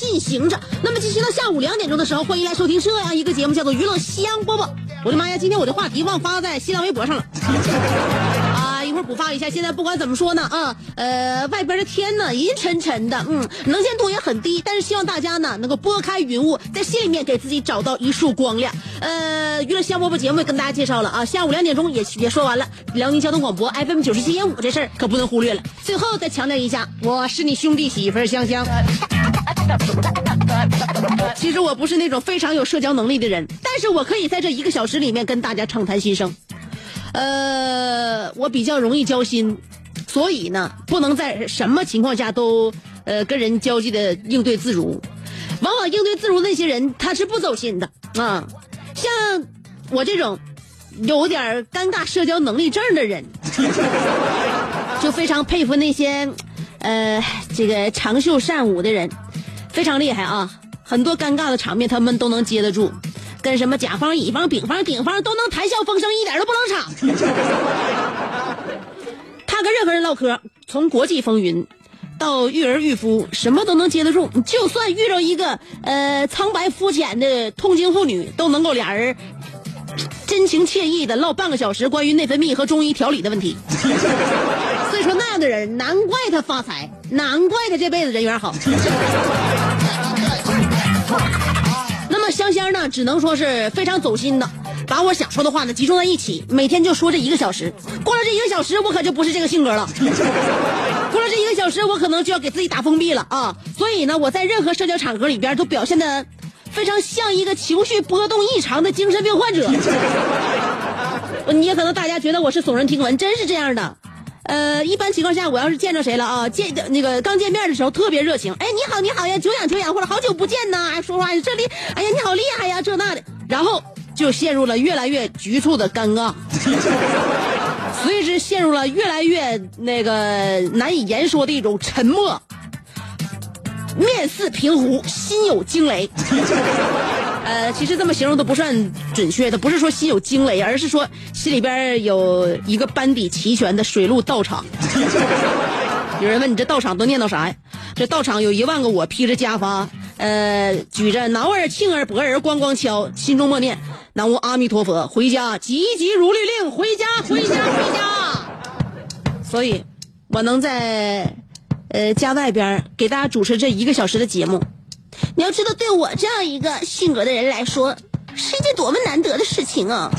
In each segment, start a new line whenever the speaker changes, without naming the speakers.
进行着。那么进行到下午两点钟的时候，欢迎来收听这样一个节目，叫做《娱乐香饽饽》。我的妈呀，今天我的话题忘发在新浪微博上了。啊，一会儿补发一下。现在不管怎么说呢，啊，呃，外边的天呢阴沉沉的，嗯，能见度也很低，但是希望大家呢能够拨开云雾，在心里面给自己找到一束光亮。呃，娱乐香饽饽节目也跟大家介绍了啊，下午两点钟也也说完了。辽宁交通广播 FM 九十七点五这事儿可不能忽略了。最后再强调一下，我是你兄弟媳妇儿香香。其实我不是那种非常有社交能力的人，但是我可以在这一个小时里面跟大家畅谈心声。呃，我比较容易交心，所以呢，不能在什么情况下都呃跟人交际的应对自如。往往应对自如那些人，他是不走心的啊。像我这种有点尴尬社交能力症的人，就非常佩服那些呃这个长袖善舞的人，非常厉害啊！很多尴尬的场面他们都能接得住，跟什么甲方、乙方、丙方、丁方都能谈笑风生，一点都不冷场。他跟任何人唠嗑，从国际风云到育儿育夫，什么都能接得住。就算遇到一个呃苍白肤浅的痛经妇女，都能够俩人真情切意的唠半个小时关于内分泌和中医调理的问题。所以说那样的人，难怪他发财，难怪他这辈子人缘好。香香呢，只能说是非常走心的，把我想说的话呢集中在一起，每天就说这一个小时。过了这一个小时，我可就不是这个性格了。过了这一个小时，我可能就要给自己打封闭了啊！所以呢，我在任何社交场合里边都表现的非常像一个情绪波动异常的精神病患者。你也可能大家觉得我是耸人听闻，真是这样的。呃，一般情况下，我要是见着谁了啊，见那个刚见面的时候特别热情，哎，你好，你好呀，久仰久仰，或者好久不见呐，说话这里，哎呀，你好厉害呀，这那的，然后就陷入了越来越局促的尴尬，随之陷入了越来越那个难以言说的一种沉默，面似平湖，心有惊雷。呃，其实这么形容都不算准确的，不是说心有惊雷，而是说心里边有一个班底齐全的水陆道场。有人问你这道场都念叨啥呀？这道场有一万个我披着袈裟，呃，举着挠儿、磬儿、钹儿，咣咣敲，心中默念南无阿弥陀佛，回家，急急如律令，回家，回家，回家。所以，我能在呃家外边给大家主持这一个小时的节目。你要知道，对我这样一个性格的人来说，是一件多么难得的事情啊！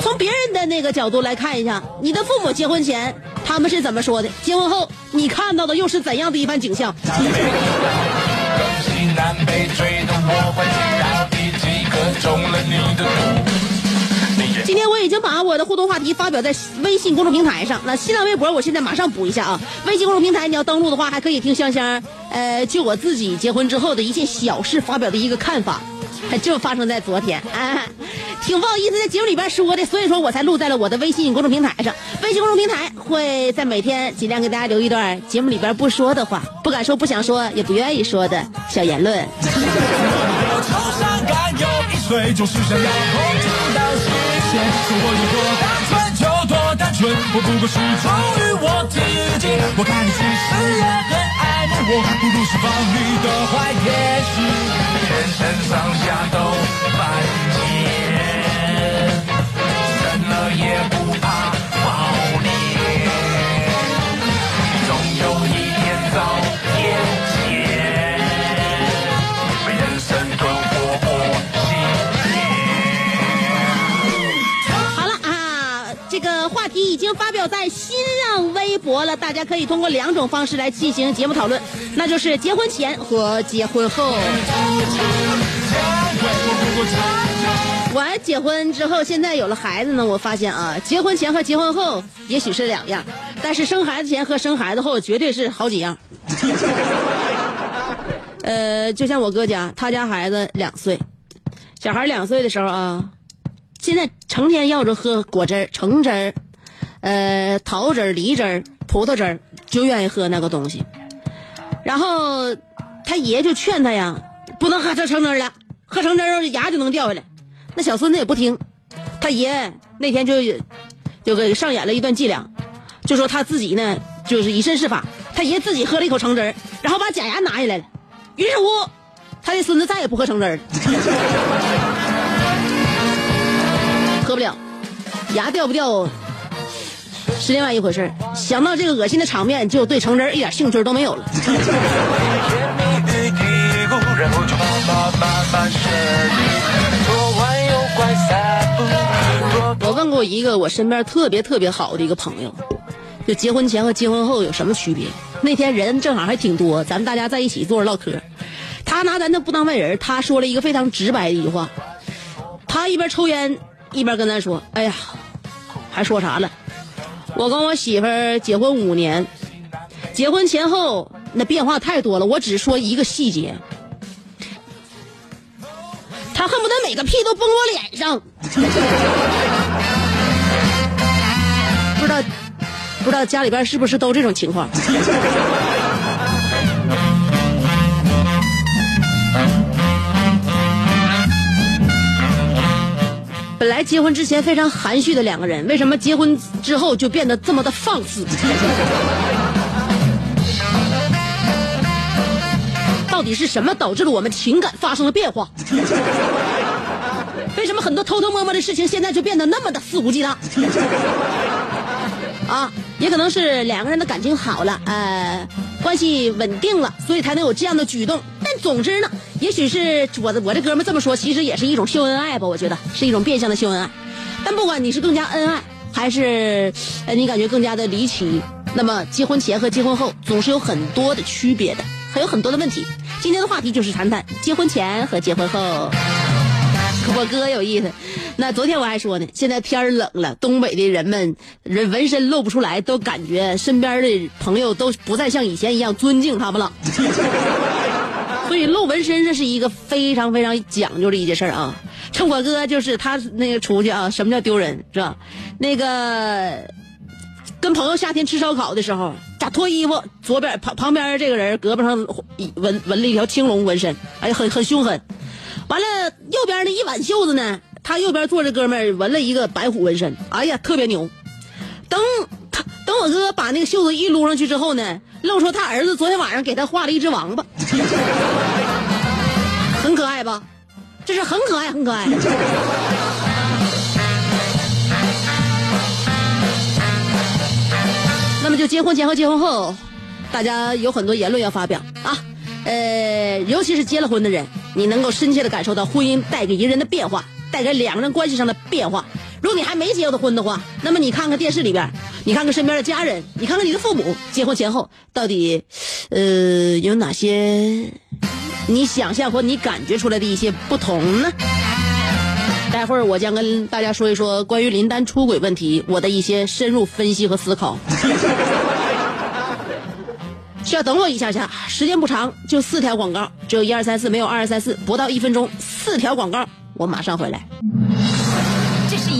从别人的那个角度来看一下，你的父母结婚前他们是怎么说的？结婚后你看到的又是怎样的一番景象？
西南北追的我会知道第几个中了你的毒。
今天我已经把我的互动话题发表在微信公众平台上，那新浪微博我现在马上补一下啊。微信公众平台你要登录的话，还可以听香香，呃，就我自己结婚之后的一件小事发表的一个看法，还就发生在昨天啊。挺不好意思在节目里边说的，所以说我才录在了我的微信公众平台上。微信公众平台会在每天尽量给大家留一段节目里边不说的话，不敢说、不想说、也不愿意说的小言论。
我头上甘有一岁，就是想要控制到实现。生活有多单纯就多单纯，我不过是忠于我自己。我看你其实也很爱你我，不如释放你的坏天使，全身上下都犯贱，生了也不怕
这个话题已经发表在新浪微博了，大家可以通过两种方式来进行节目讨论，那就是结婚前和结婚后。我结婚之后，现在有了孩子呢，我发现啊，结婚前和结婚后也许是两样，但是生孩子前和生孩子后绝对是好几样。呃，就像我哥家，他家孩子两岁，小孩两岁的时候啊，现在成天要着喝果汁儿、橙汁儿、呃桃汁儿、梨汁儿、葡萄汁儿，就愿意喝那个东西。然后他爷就劝他呀，不能喝这橙汁儿了，喝橙汁儿牙就能掉下来。那小孙子也不听，他爷那天就就给上演了一段伎俩，就说他自己呢就是以身试法，他爷自己喝了一口橙汁儿，然后把假牙拿下来了。于是乎，他的孙子再也不喝橙汁儿了，不了，牙掉不掉是另外一回事儿想到这个恶心的场面，就对橙汁儿一点兴趣都没有了。我问过一个我身边特别特别好的一个朋友，就结婚前和结婚后有什么区别？那天人正好还挺多，咱们大家在一起坐着唠嗑。他拿咱那不当外人，他说了一个非常直白的一句话。他一边抽烟一边跟咱说：“哎呀，还说啥了？我跟我媳妇儿结婚五年，结婚前后那变化太多了。我只说一个细节，他恨不得每个屁都崩我脸上。”不知道不知道家里边是不是都这种情况？本来结婚之前非常含蓄的两个人，为什么结婚之后就变得这么的放肆？到底是什么导致了我们情感发生了变化？为什么很多偷偷摸摸的事情现在就变得那么的肆无忌惮？啊，也可能是两个人的感情好了，呃，关系稳定了，所以才能有这样的举动。总之呢，也许是我的我这哥们这么说，其实也是一种秀恩爱吧，我觉得是一种变相的秀恩爱。但不管你是更加恩爱，还是呃你感觉更加的离奇，那么结婚前和结婚后总是有很多的区别的，还有很多的问题。今天的话题就是谈谈结婚前和结婚后。我哥有意思，那昨天我还说呢，现在天冷了，东北的人们人纹身露不出来，都感觉身边的朋友都不再像以前一样尊敬他们了。所以露纹身这是一个非常非常讲究的一件事儿啊。趁我哥就是他那个出去啊，什么叫丢人是吧？那个跟朋友夏天吃烧烤的时候，咋脱衣服？左边旁旁边这个人胳膊上纹纹了一条青龙纹身，哎，很很凶狠。完了，右边那一挽袖子呢，他右边坐着哥们儿纹了一个白虎纹身，哎呀，特别牛。等他等我哥把那个袖子一撸上去之后呢，露出他儿子昨天晚上给他画了一只王八，很可爱吧？这是很可爱，很可爱。那么就结婚前和结婚后，大家有很多言论要发表啊。呃，尤其是结了婚的人，你能够深切的感受到婚姻带给一个人的变化，带给两个人关系上的变化。如果你还没结过婚的话，那么你看看电视里边，你看看身边的家人，你看看你的父母，结婚前后到底，呃，有哪些你想象或你感觉出来的一些不同呢？待会儿我将跟大家说一说关于林丹出轨问题我的一些深入分析和思考。需要等我一下下，时间不长，就四条广告，只有一二三四，没有二二三四，不到一分钟，四条广告，我马上回来。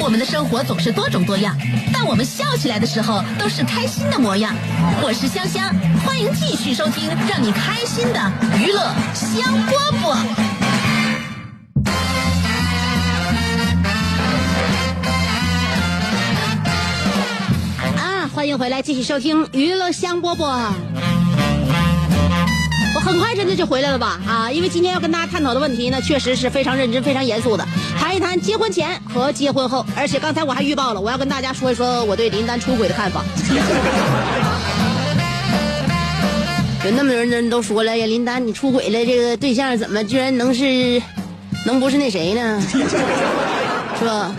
我们的生活总是多种多样，但我们笑起来的时候都是开心的模样。我是香香，欢迎继续收听让你开心的娱乐香饽饽。
啊，欢迎回来，继续收听娱乐香饽饽。我很快真的就回来了吧？啊，因为今天要跟大家探讨的问题呢，确实是非常认真、非常严肃的，一谈结婚前和结婚后。而且刚才我还预报了，我要跟大家说一说我对林丹出轨的看法。有那么多人都说了呀，林丹你出轨了，这个对象怎么居然能是，能不是那谁呢？是吧？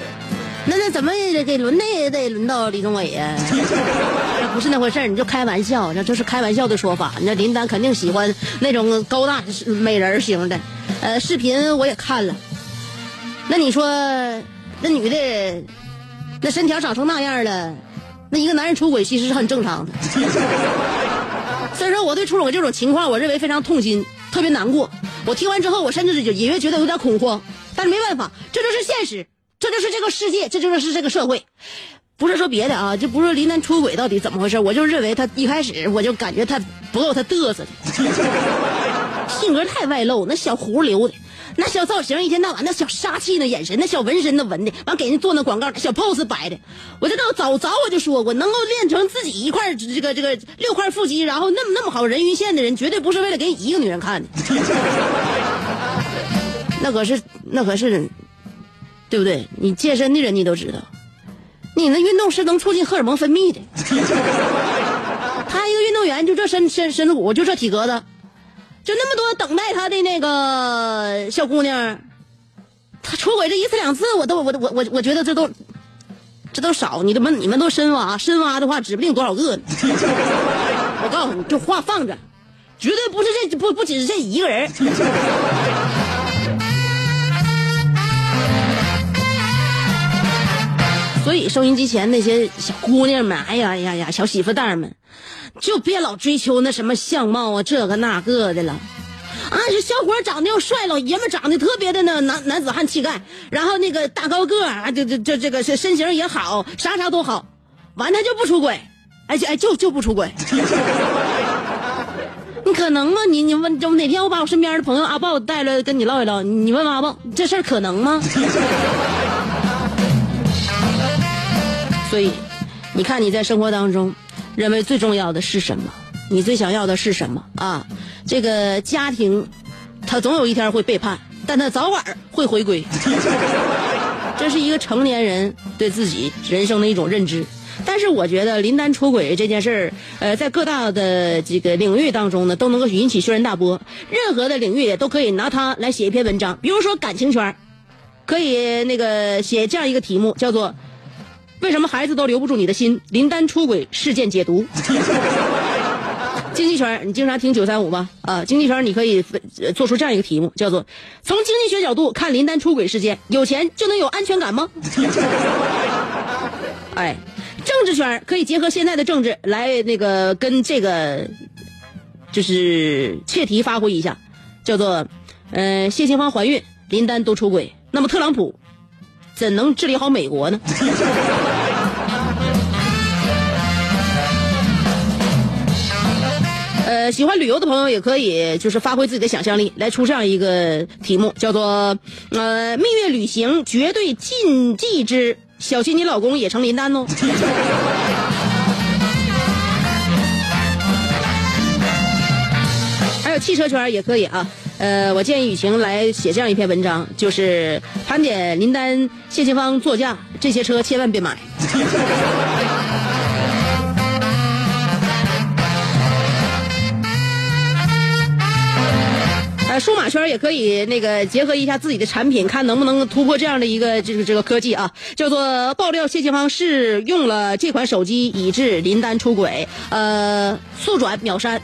那那怎么也得给轮那也得轮到李宗伟呀？这不是那回事儿，你就开玩笑，这这是开玩笑的说法。那林丹肯定喜欢那种高大美人型的，呃，视频我也看了。那你说，那女的，那身条长成那样了，那一个男人出轨其实是很正常的。所以说，我对出轨这种情况，我认为非常痛心，特别难过。我听完之后，我甚至就隐约觉得有点恐慌，但是没办法，这就是现实。这就是这个世界，这就是这个社会，不是说别的啊，就不是林丹出轨到底怎么回事？我就认为他一开始我就感觉他不够他嘚瑟的，性格太外露，那小胡留的，那小造型一天到晚那小杀气那眼神，那小纹身那纹的，完给人做那广告，小 pose 摆的，我就早早我就说过，能够练成自己一块这个这个六块腹肌，然后那么那么好人鱼线的人，绝对不是为了给你一个女人看的，那可是那可是。对不对？你健身的人你都知道，你那运动是能促进荷尔蒙分泌的。他一个运动员就这身身身子骨，就这体格子，就那么多等待他的那个小姑娘，他出轨这一次两次，我都我我我我觉得这都这都少。你们你们都深挖深挖的话，指不定多少个呢。我告诉你，就话放着，绝对不是这不不仅是这一个人。所以，收音机前那些小姑娘们，哎呀哎呀呀，小媳妇蛋们，就别老追求那什么相貌啊，这个那个的了。啊，这小伙长得又帅，老爷们长得特别的那男男子汉气概，然后那个大高个啊，这这这这个身身形也好，啥啥都好，完他就不出轨，哎就哎就就不出轨。你可能吗？你你问，就哪天我把我身边的朋友阿豹带来跟你唠一唠，你问问阿豹，这事儿可能吗？所以，你看你在生活当中，认为最重要的是什么？你最想要的是什么啊？这个家庭，他总有一天会背叛，但他早晚会回归。这是一个成年人对自己人生的一种认知。但是我觉得林丹出轨这件事儿，呃，在各大的这个领域当中呢，都能够引起轩然大波。任何的领域也都可以拿它来写一篇文章，比如说感情圈，可以那个写这样一个题目，叫做。为什么孩子都留不住你的心？林丹出轨事件解读。经济圈，你经常听九三五吗？啊，经济圈，你可以做出这样一个题目，叫做“从经济学角度看林丹出轨事件，有钱就能有安全感吗？”哎，政治圈可以结合现在的政治来那个跟这个就是切题发挥一下，叫做“呃，谢杏芳怀孕，林丹都出轨，那么特朗普怎能治理好美国呢？”呃，喜欢旅游的朋友也可以，就是发挥自己的想象力，来出这样一个题目，叫做“呃，蜜月旅行绝对禁忌之小心你老公也成林丹哦”。还有汽车圈也可以啊，呃，我建议雨晴来写这样一篇文章，就是盘点林丹、谢杏芳座驾这些车，千万别买。数码圈也可以那个结合一下自己的产品，看能不能突破这样的一个这个这个科技啊，叫做爆料谢杏芳是用了这款手机以致林丹出轨，呃，速转秒删。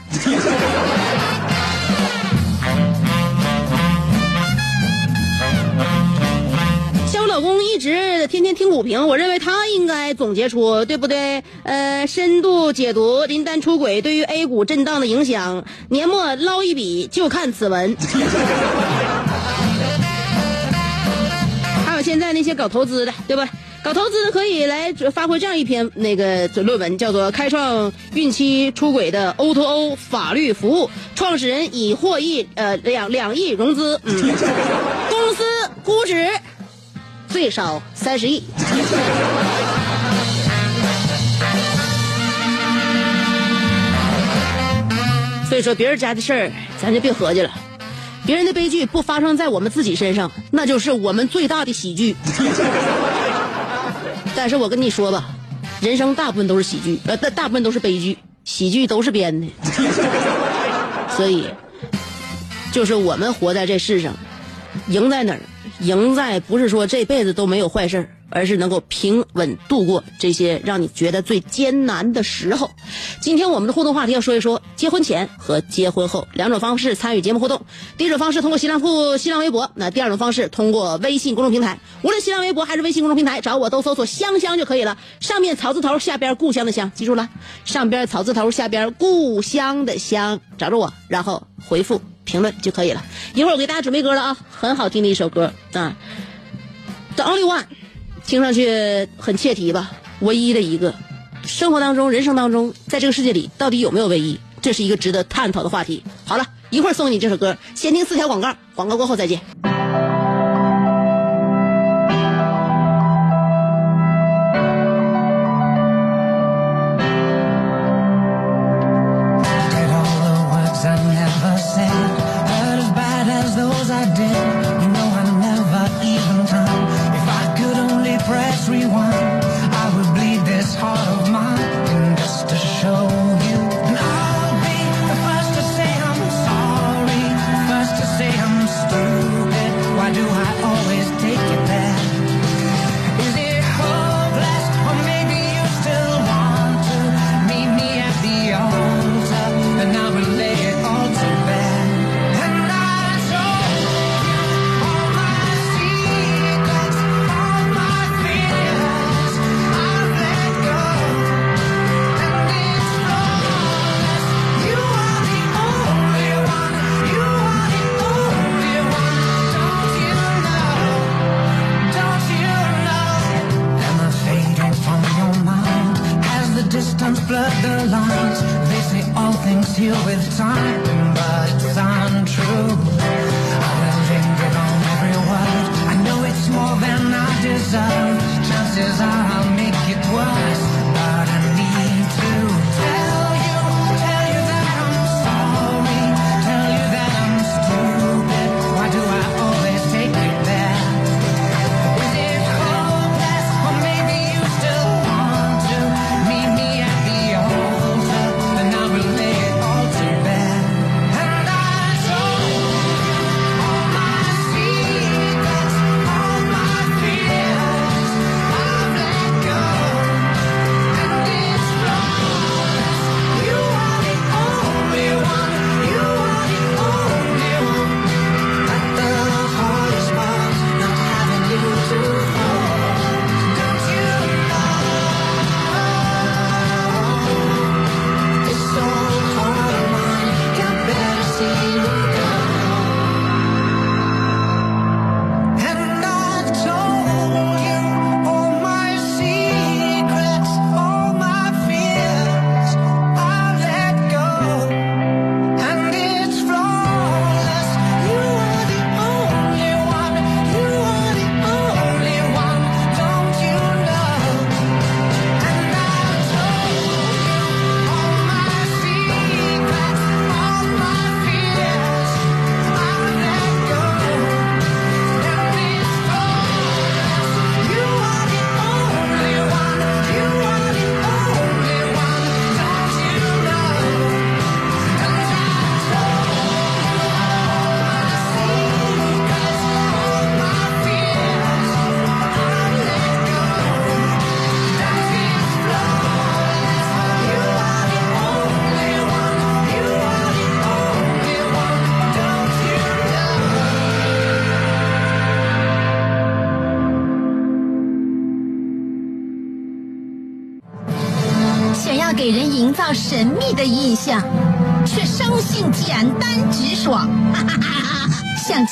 直天天听股评，我认为他应该总结出对不对？呃，深度解读林丹出轨对于 A 股震荡的影响，年末捞一笔就看此文。还有现在那些搞投资的，对吧？搞投资的可以来发挥这样一篇那个论文，叫做《开创孕期出轨的 O to O 法律服务》，创始人已获益呃两两亿融资，嗯，公司估值最少三十亿。所以说，别人家的事儿咱就别合计了。别人的悲剧不发生在我们自己身上，那就是我们最大的喜剧。但是我跟你说吧，人生大部分都是喜剧，呃，大大部分都是悲剧，喜剧都是编的。所以，就是我们活在这世上，赢在哪儿？赢在不是说这辈子都没有坏事儿而是能够平稳度过这些让你觉得最艰难的时候。今天我们的互动话题要说一说结婚前和结婚后两种方式参与节目互动。第一种方式通过新浪铺新浪微博，那第二种方式通过微信公众平台。无论新浪微博还是微信公众平台，找我都搜索“香香”就可以了。上面草字头，下边故乡的乡，记住了，上边草字头，下边故乡的乡，找着我，然后回复评论就可以了。一会儿我给大家准备歌了啊，很好听的一首歌啊，《The Only One》。听上去很切题吧？唯一的一个，生活当中、人生当中，在这个世界里，到底有没有唯一？这是一个值得探讨的话题。好了，一会儿送你这首歌，先听四条广告，广告过后再见。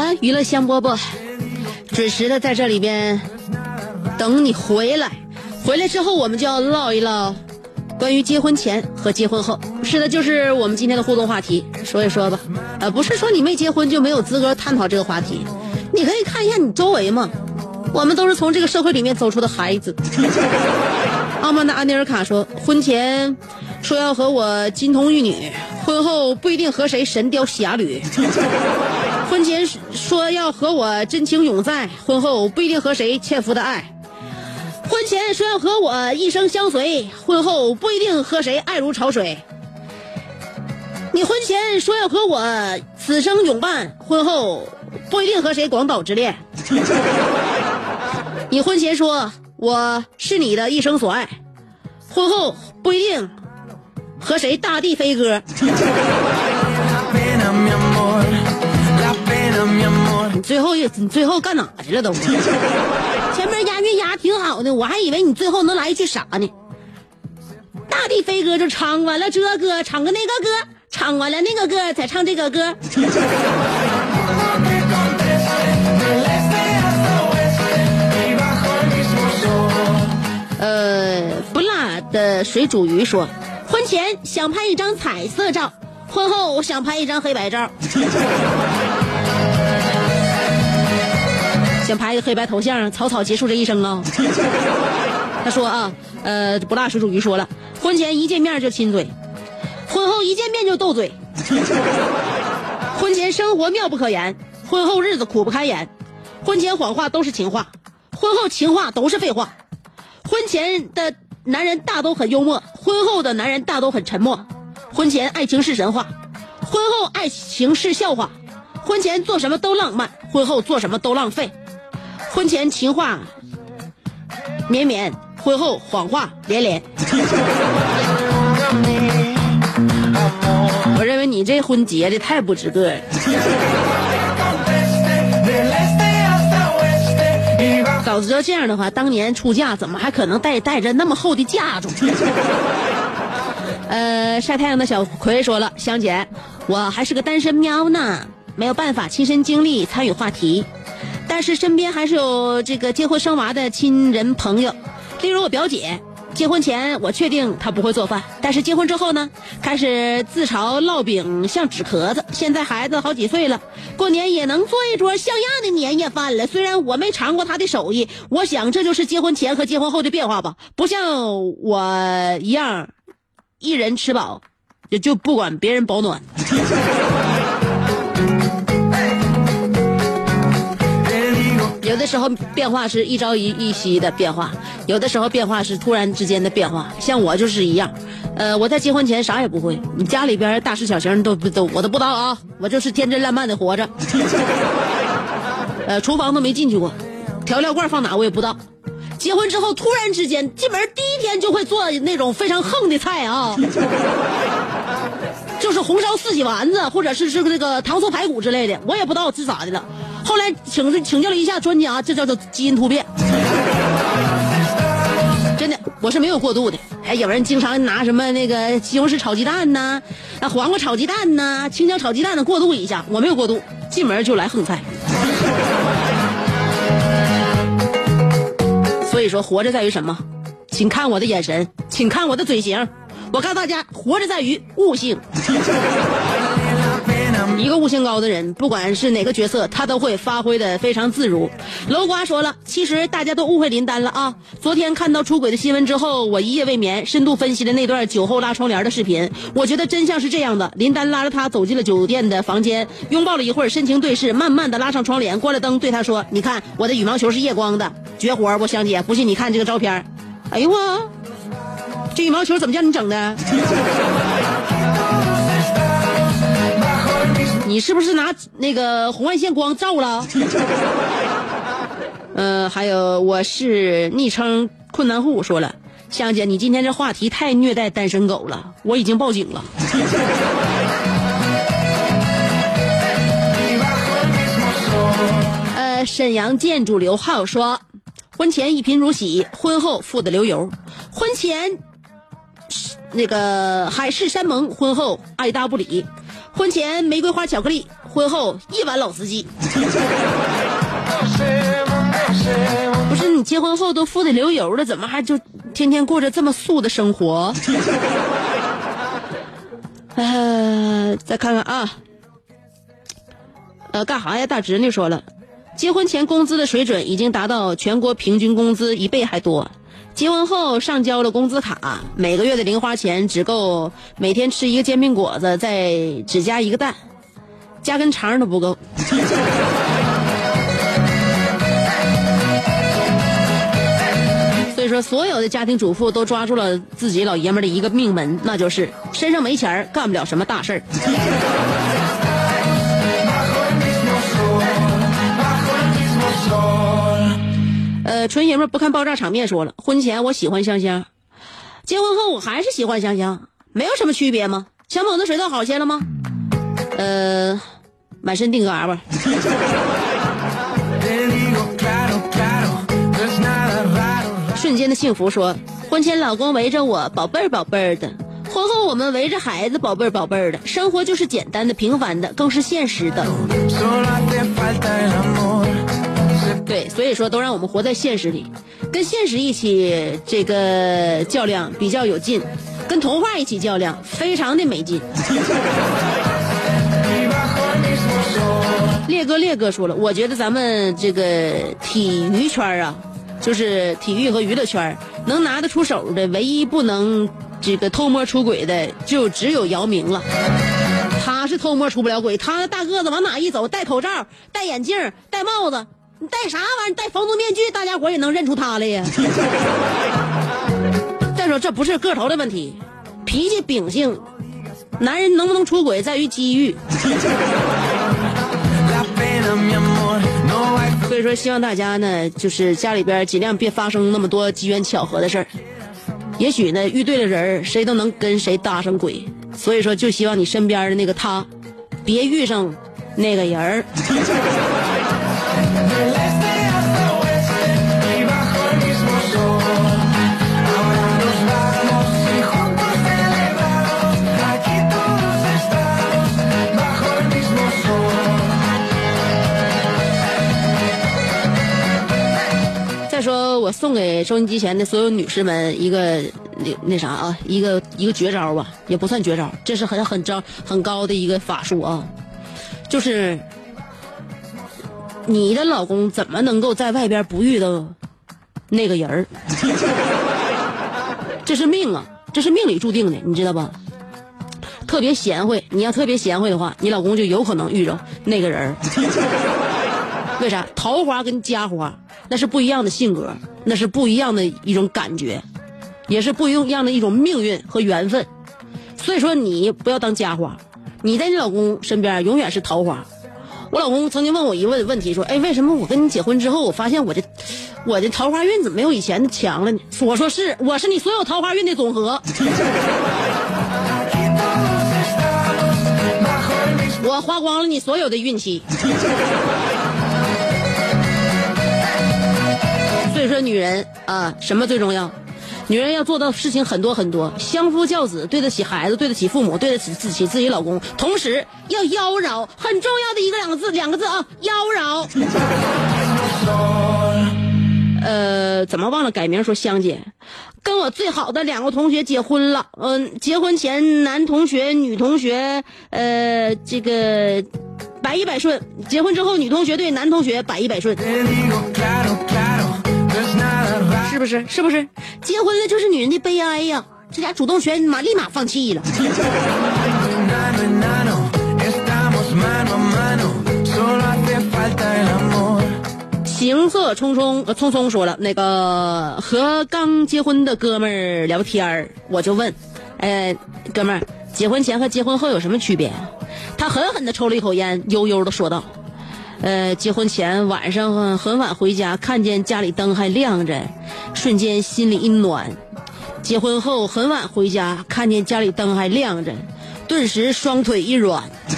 了，娱乐香饽饽，准时的在这里边等你回来。回来之后，我们就要唠一唠关于结婚前和结婚后。是的，就是我们今天的互动话题，说一说吧。呃，不是说你没结婚就没有资格探讨这个话题，你可以看一下你周围嘛。我们都是从这个社会里面走出的孩子。阿曼达·安尼尔卡说，婚前说要和我金童玉女，婚后不一定和谁神雕侠侣。婚前说要和我真情永在，婚后不一定和谁纤夫的爱。婚前说要和我一生相随，婚后不一定和谁爱如潮水。你婚前说要和我此生永伴，婚后不一定和谁广岛之恋。你婚前说我是你的一生所爱，婚后不一定和谁大地飞歌。你最后你最后干哪去了都？前面押韵押挺好的，我还以为你最后能来一句啥呢？大地飞歌就唱完了这歌，唱个那个歌，唱完了那个歌，再唱这个歌。呃，不辣的水煮鱼说，婚前想拍一张彩色照，婚后我想拍一张黑白照。想拍一个黑白头像，草草结束这一生啊！他说啊，呃，不辣水煮鱼说了，婚前一见面就亲嘴，婚后一见面就斗嘴。婚前生活妙不可言，婚后日子苦不堪言。婚前谎话都是情话，婚后情话都是废话。婚前的男人大都很幽默，婚后的男人大都很沉默。婚前爱情是神话，婚后爱情是笑话。婚前做什么都浪漫，婚后做什么都浪费。婚前情话绵绵，婚后谎话连连。我认为你这婚结的太不值个了。早知道这样的话，当年出嫁怎么还可能带带着那么厚的嫁妆？呃，晒太阳的小葵说了，香姐，我还是个单身喵呢，没有办法亲身经历参与话题。但是身边还是有这个结婚生娃的亲人朋友，例如我表姐，结婚前我确定她不会做饭，但是结婚之后呢，开始自嘲烙饼像纸壳子。现在孩子好几岁了，过年也能做一桌像样的年夜饭了。虽然我没尝过她的手艺，我想这就是结婚前和结婚后的变化吧。不像我一样，一人吃饱，也就不管别人保暖。有的时候变化是一朝一一夕的变化，有的时候变化是突然之间的变化。像我就是一样，呃，我在结婚前啥也不会，你家里边大事小情都都我都不知道啊，我就是天真烂漫的活着，呃，厨房都没进去过，调料罐放哪我也不知道。结婚之后突然之间进门第一天就会做那种非常横的菜啊，就是红烧四喜丸子，或者是是这个糖醋排骨之类的，我也不知道是咋的了。后来请请教了一下专家，这叫做基因突变。真的，我是没有过度的。哎，有人经常拿什么那个西红柿炒鸡蛋呐、啊黄瓜炒鸡蛋呐、青椒炒鸡蛋的过渡一下，我没有过渡，进门就来横菜。所以说，活着在于什么？请看我的眼神，请看我的嘴型。我告诉大家，活着在于悟性。一个悟性高的人，不管是哪个角色，他都会发挥的非常自如。楼瓜说了，其实大家都误会林丹了啊！昨天看到出轨的新闻之后，我一夜未眠，深度分析了那段酒后拉窗帘的视频。我觉得真相是这样的：林丹拉着他走进了酒店的房间，拥抱了一会儿，深情对视，慢慢的拉上窗帘，关了灯，对他说：“你看，我的羽毛球是夜光的，绝活！我香姐，不信你看这个照片。”哎呦我，这羽毛球怎么叫你整的？你是不是拿那个红外线光照了？呃，还有我是昵称困难户说了，香姐，你今天这话题太虐待单身狗了，我已经报警了。呃，沈阳建筑刘浩说，婚前一贫如洗，婚后富得流油。婚前那个海誓山盟，婚后爱搭不理。婚前玫瑰花巧克力，婚后一碗老司机。不是你结婚后都富得流油了，怎么还就天天过着这么素的生活？呃，再看看啊，呃，干啥呀？大侄女说了，结婚前工资的水准已经达到全国平均工资一倍还多。结婚后上交了工资卡，每个月的零花钱只够每天吃一个煎饼果子，再只加一个蛋，加根肠都不够。所以说，所有的家庭主妇都抓住了自己老爷们的一个命门，那就是身上没钱干不了什么大事儿。纯爷们不看爆炸场面说了，婚前我喜欢香香，结婚后我还是喜欢香香，没有什么区别吗？小猛子水稻好些了吗？呃，满身定嘎巴。瞬间的幸福说，婚前老公围着我宝贝儿宝贝儿的，婚后我们围着孩子宝贝儿宝贝儿的，生活就是简单的、平凡的，更是现实的。对，所以说都让我们活在现实里，跟现实一起这个较量比较有劲，跟童话一起较量非常的没劲。烈哥，烈哥说了，我觉得咱们这个体育圈啊，就是体育和娱乐圈能拿得出手的，唯一不能这个偷摸出轨的，就只有姚明了。他是偷摸出不了轨，他大个子往哪一走，戴口罩、戴眼镜、戴帽子。你戴啥玩意儿？戴防毒面具，大家伙也能认出他来呀。再说这不是个头的问题，脾气秉性，男人能不能出轨在于机遇。所以说，希望大家呢，就是家里边尽量别发生那么多机缘巧合的事儿。也许呢，遇对了人谁都能跟谁搭上轨。所以说，就希望你身边的那个他，别遇上那个人儿。我送给收音机前的所有女士们一个那那啥啊，一个一个绝招吧，也不算绝招，这是很很招很高的一个法术啊，就是你的老公怎么能够在外边不遇到那个人儿？这是命啊，这是命里注定的，你知道吧？特别贤惠，你要特别贤惠的话，你老公就有可能遇着那个人儿。为啥？桃花跟家花那是不一样的性格，那是不一样的一种感觉，也是不一样的一种命运和缘分。所以说，你不要当家花，你在你老公身边永远是桃花。我老公曾经问我一问问题，说：“哎，为什么我跟你结婚之后，我发现我这我的桃花运怎么没有以前的强了呢？”我说：“是，我是你所有桃花运的总和。”我花光了你所有的运气。所以说，女人啊，什么最重要？女人要做到事情很多很多，相夫教子，对得起孩子，对得起父母，对得起自己自己老公，同时要妖娆，很重要的一个两个字，两个字啊，妖娆。呃，怎么忘了改名说香姐？跟我最好的两个同学结婚了，嗯、结婚前男同学、女同学，呃，这个百依百顺；结婚之后，女同学对男同学百依百顺，是不是？是不是？结婚了就是女人的悲哀呀！这家主动权马立马放弃了。行色匆匆，呃匆匆说了，那个和刚结婚的哥们儿聊天儿我就问，呃，哥们儿，结婚前和结婚后有什么区别？他狠狠地抽了一口烟，悠悠地说道：“呃，结婚前晚上很晚回家，看见家里灯还亮着，瞬间心里一暖；结婚后很晚回家，看见家里灯还亮着，顿时双腿一软。”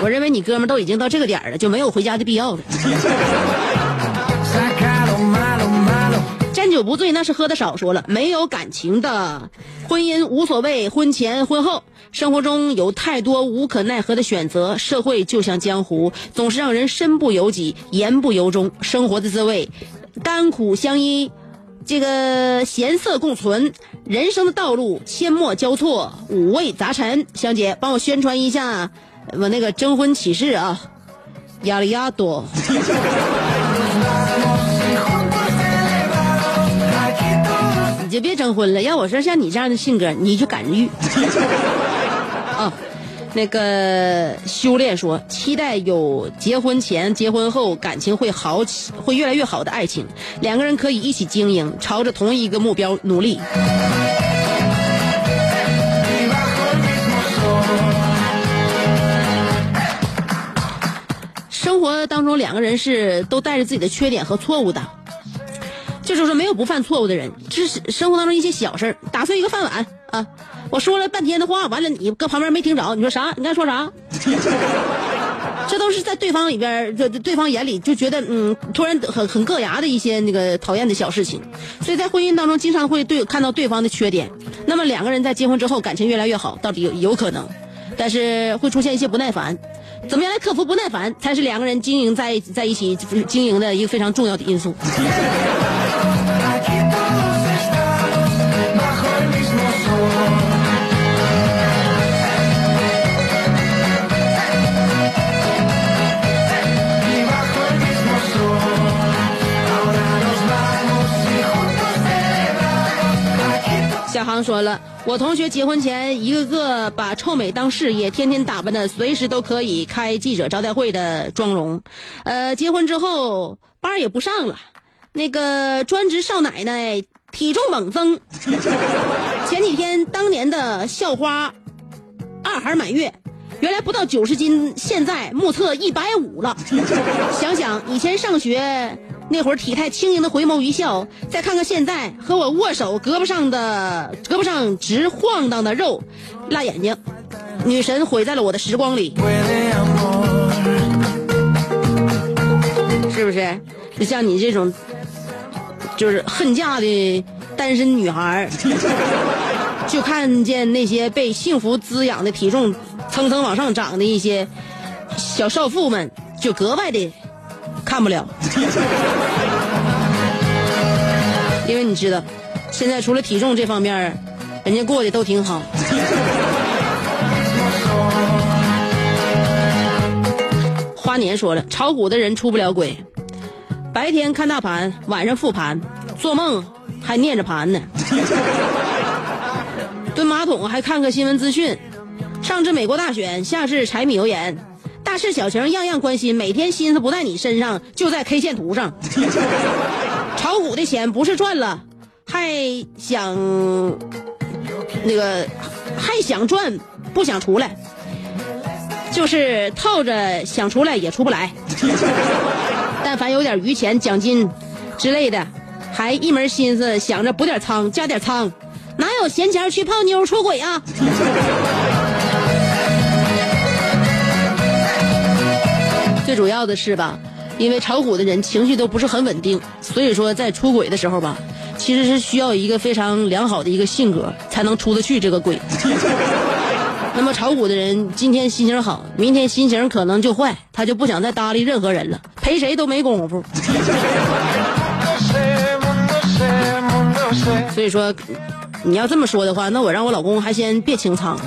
我认为你哥们都已经到这个点了，就没有回家的必要了。酒不醉那是喝的少，说了没有感情的婚姻无所谓，婚前婚后，生活中有太多无可奈何的选择，社会就像江湖，总是让人身不由己，言不由衷。生活的滋味，甘苦相依，这个咸涩共存，人生的道路阡陌交错，五味杂陈。香姐，帮我宣传一下我那个征婚启事啊，亚里亚多。你就别征婚了。要我说，像你这样的性格，你就敢遇。啊，那个修炼说，期待有结婚前、结婚后感情会好起，会越来越好的爱情，两个人可以一起经营，朝着同一个目标努力。生活当中，两个人是都带着自己的缺点和错误的。就是说，没有不犯错误的人，只是生活当中一些小事儿，打碎一个饭碗啊！我说了半天的话，完了你搁旁边没听着，你说啥？你刚说啥？这都是在对方里边儿，这对方眼里就觉得嗯，突然很很硌牙的一些那个讨厌的小事情，所以在婚姻当中经常会对看到对方的缺点。那么两个人在结婚之后感情越来越好，到底有有可能，但是会出现一些不耐烦。怎么样来克服不耐烦，才是两个人经营在在一起经营的一个非常重要的因素。航说了，我同学结婚前一个个把臭美当事业，天天打扮的随时都可以开记者招待会的妆容，呃，结婚之后班也不上了，那个专职少奶奶体重猛增。前几天当年的校花二孩满月，原来不到九十斤，现在目测一百五了。想想以前上学那会儿体态轻盈的回眸一笑，再看看现在和我握手胳膊上的胳膊上直晃荡的肉，辣眼睛。女神毁在了我的时光里，是不是？就像你这种，就是恨嫁的单身女孩儿，就看见那些被幸福滋养的体重蹭蹭往上涨的一些小少妇们，就格外的看不了。因为你知道，现在除了体重这方面，人家过得都挺好。花年说了，炒股的人出不了轨，白天看大盘，晚上复盘，做梦还念着盘呢。蹲马桶还看个新闻资讯，上至美国大选，下至柴米油盐，大事小情样样关心，每天心思不在你身上，就在 K 线图上。炒股的钱不是赚了，还想那个还想赚，不想出来，就是套着想出来也出不来。但凡有点余钱、奖金之类的，还一门心思想着补点仓、加点仓，哪有闲钱去泡妞出轨啊？最主要的是吧，因为炒股的人情绪都不是很稳定，所以说在出轨的时候吧，其实是需要一个非常良好的一个性格才能出得去这个轨。那么炒股的人今天心情好，明天心情可能就坏，他就不想再搭理任何人了，陪谁都没功夫。所以说，你要这么说的话，那我让我老公还先别清仓。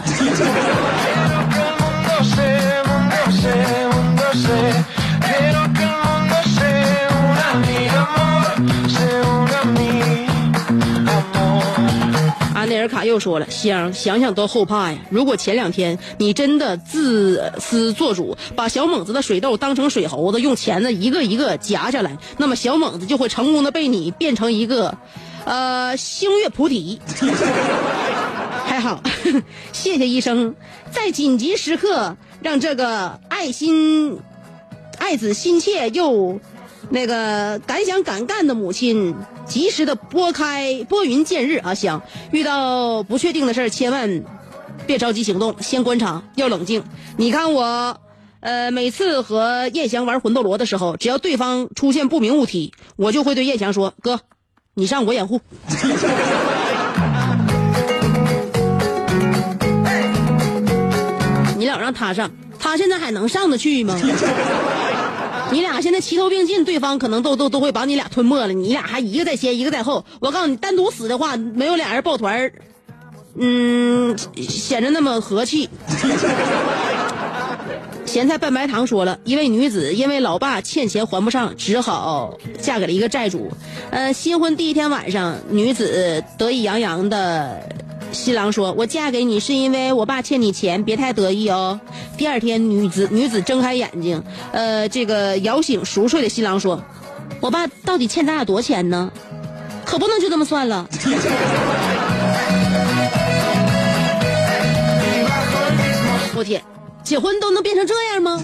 安内尔卡又说了：“香，想想都后怕呀！如果前两天你真的自私做主，把小猛子的水痘当成水猴子，用钳子一个一个夹下来，那么小猛子就会成功的被你变成一个，呃，星月菩提。还好，谢谢医生，在紧急时刻让这个爱心、爱子心切又那个敢想敢干的母亲，及时的拨开拨云见日啊！想，遇到不确定的事儿，千万别着急行动，先观察，要冷静。你看我，呃，每次和叶翔玩魂斗罗的时候，只要对方出现不明物体，我就会对叶翔说：“哥，你上我掩护。”你老让他上，他现在还能上得去吗？你俩现在齐头并进，对方可能都都都会把你俩吞没了。你俩还一个在先，一个在后。我告诉你，单独死的话，没有俩人抱团儿，嗯，显得那么和气。咸菜拌白糖说了，一位女子因为老爸欠钱还不上，只好嫁给了一个债主。呃，新婚第一天晚上，女子得意洋洋的。新郎说：“我嫁给你是因为我爸欠你钱，别太得意哦。”第二天，女子女子睁开眼睛，呃，这个摇醒熟睡的新郎说：“我爸到底欠咱俩多少钱呢？可不能就这么算了。”我天，结婚都能变成这样吗？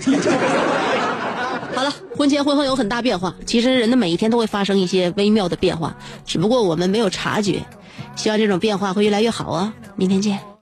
好了，婚前婚后有很大变化。其实人的每一天都会发生一些微妙的变化，只不过我们没有察觉。希望这种变化会越来越好哦！明天见。